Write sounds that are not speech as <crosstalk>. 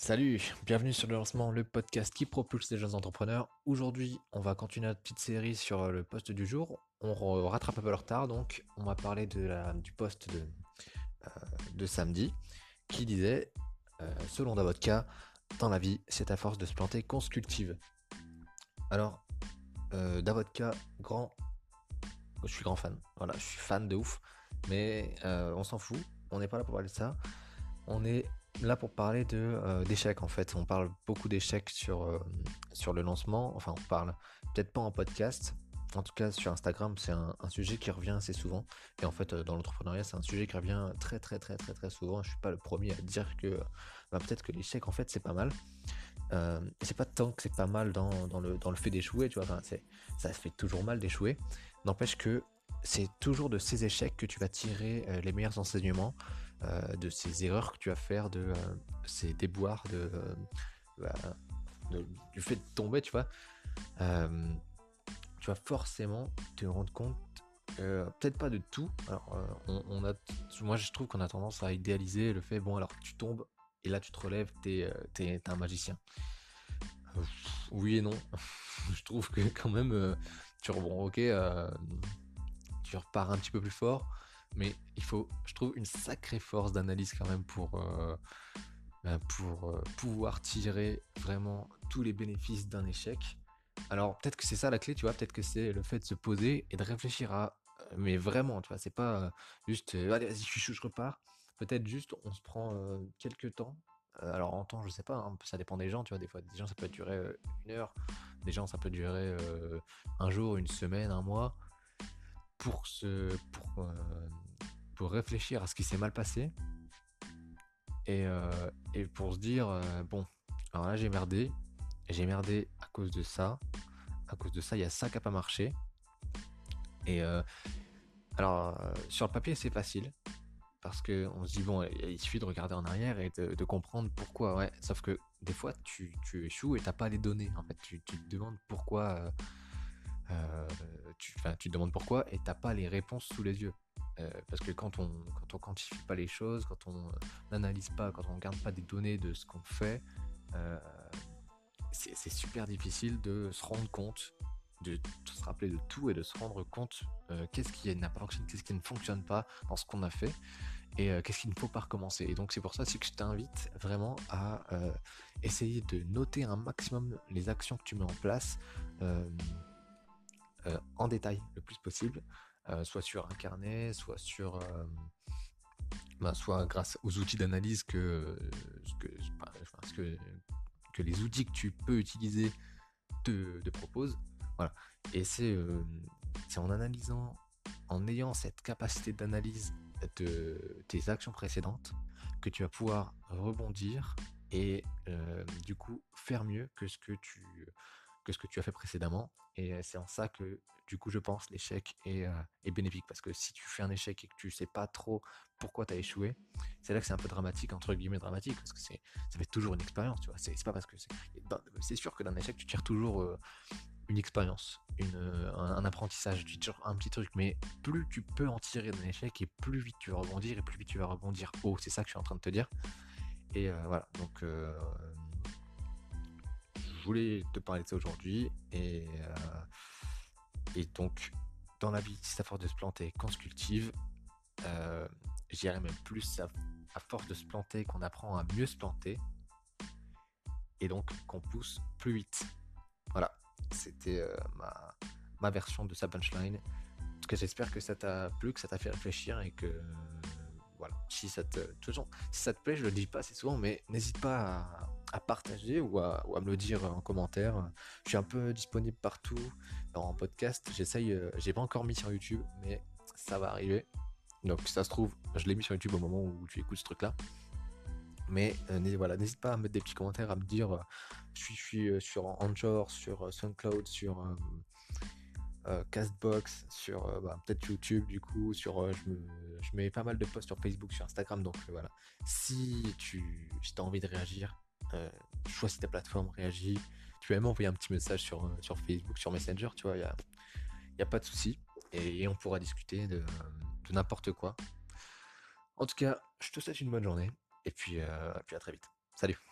Salut, bienvenue sur le lancement, le podcast qui propulse les jeunes entrepreneurs. Aujourd'hui, on va continuer notre petite série sur le poste du jour. On rattrape un peu le retard, donc on va parler du poste de, euh, de samedi qui disait, euh, selon Davodka, dans la vie, c'est à force de se planter qu'on se cultive. Alors, euh, Davodka, grand, je suis grand fan. Voilà, je suis fan de ouf, mais euh, on s'en fout. On n'est pas là pour parler de ça. On est là pour parler de euh, d'échecs en fait. On parle beaucoup d'échecs sur euh, sur le lancement. Enfin, on parle peut-être pas en podcast. En tout cas, sur Instagram, c'est un, sujet qui revient assez souvent. Et en fait, euh, dans l'entrepreneuriat, c'est un sujet qui revient très très très très très souvent. Je suis pas le premier à dire que bah, peut-être que l'échec en fait c'est pas mal. C'est pas tant que c'est pas mal dans, dans, le, dans le fait d'échouer, tu vois. Enfin, ça fait toujours mal d'échouer. N'empêche que c'est toujours de ces échecs que tu vas tirer euh, les meilleurs enseignements, euh, de ces erreurs que tu vas faire, de euh, ces déboires, bah, de, du fait de tomber, tu vois. tu vas forcément te rendre compte, peut-être pas de tout. Alors, on, a, moi, je trouve qu'on a tendance à idéaliser le fait, bon, alors tu tombes et là tu te relèves, t'es es, un magicien. oui et non. <laughs> je trouve que quand même, tu rebonds, ok tu repars un petit peu plus fort. Mais il faut, je trouve, une sacrée force d'analyse quand même pour, euh, ben, pour euh, pouvoir tirer vraiment tous les bénéfices d'un échec. Alors peut-être que c'est ça la clé, tu vois, peut-être que c'est le fait de se poser et de réfléchir à... Euh, mais vraiment, tu vois, c'est pas juste, allez, vas-y, je je repars. Peut-être juste, on se prend quelques temps. alors en temps, je sais pas, hein, ça dépend des gens, tu vois, des fois, des gens, ça peut durer une heure, des gens, ça peut durer un jour, une semaine, un mois pour, se, pour, euh, pour réfléchir à ce qui s'est mal passé et, euh, pour se dire euh, bon, alors là j'ai merdé, j'ai merdé à cause de ça, à cause de ça, il y a ça qui n'a pas marché. Et alors sur le papier c'est facile parce que on se dit bon, il suffit de regarder en arrière et de, comprendre pourquoi. Ouais, sauf que des fois tu, échoues et t'as pas les données. En fait, tu te demandes pourquoi euh, tu, tu te demandes pourquoi et t'as pas les réponses sous les yeux. Euh, parce que quand on quand on quantifie pas les choses, quand on euh, n'analyse pas, quand on garde pas des données de ce qu'on fait, c'est super difficile de se rendre compte, de, se rappeler de tout et de se rendre compte qu'est-ce qui n'a pas fonctionné, qu'est-ce qui ne fonctionne pas dans ce qu'on a fait et qu'est-ce qu'il ne faut pas recommencer. Et donc c'est pour ça que je t'invite vraiment à essayer de noter un maximum les actions que tu mets en place. Euh, en détail le plus possible, euh, soit sur un carnet, soit sur euh, ben, soit grâce aux outils d'analyse que, que, que, les outils que tu peux utiliser te, proposent. Voilà. Et c'est en analysant, en ayant cette capacité d'analyse de tes actions précédentes que tu vas pouvoir rebondir et du coup faire mieux que ce que tu ce que tu as fait précédemment. Et euh, c'est en ça que, du coup, je pense l'échec euh, est, bénéfique. Parce que si tu fais un échec et que tu sais pas trop pourquoi tu as échoué, c'est là que c'est un peu dramatique, entre guillemets dramatique, parce que c'est, ça fait toujours une expérience, tu vois. C'est, pas parce que c'est, c'est sûr que d'un échec, tu tires toujours euh, une expérience, une, un, apprentissage, tu tires un petit truc, mais plus tu peux en tirer d'un échec et plus vite tu vas rebondir et plus vite tu vas rebondir haut. C'est ça que je suis en train de te dire. Et voilà, donc voulais te parler de ça aujourd'hui. Et, euh, et donc, dans la vie, c'est à force de se planter qu'on se cultive. Euh, J'irais même plus à, force de se planter qu'on apprend à mieux se planter. Et donc qu'on pousse plus vite. Voilà, c'était euh, ma, ma version de sa punchline. En tout cas, j'espère que ça t'a plu, que ça t'a fait réfléchir et que voilà, si ça te, si ça te plaît, je le dis pas assez souvent, mais n'hésite pas à, partager ou à, me le dire en commentaire. Je suis un peu disponible partout en podcast. J'essaye, euh, j'ai pas encore mis sur YouTube, mais ça va arriver. Donc, ça se trouve, je l'ai mis sur YouTube au moment où tu écoutes ce truc-là. Mais euh, voilà, n'hésite pas à mettre des petits commentaires, à me dire, euh, je suis, sur Anchor, sur SoundCloud, sur Castbox, sur bah, peut-être YouTube du coup, sur je, mets pas mal de posts sur Facebook, sur Instagram, donc voilà. Si tu as envie de réagir, choisis ta plateforme, réagis. Tu peux même envoyer un petit message sur, sur Facebook, sur Messenger, tu vois, il n'y a, pas de souci. Et, on pourra discuter de, n'importe quoi. En tout cas, je te souhaite une bonne journée. Et puis, puis à très vite. Salut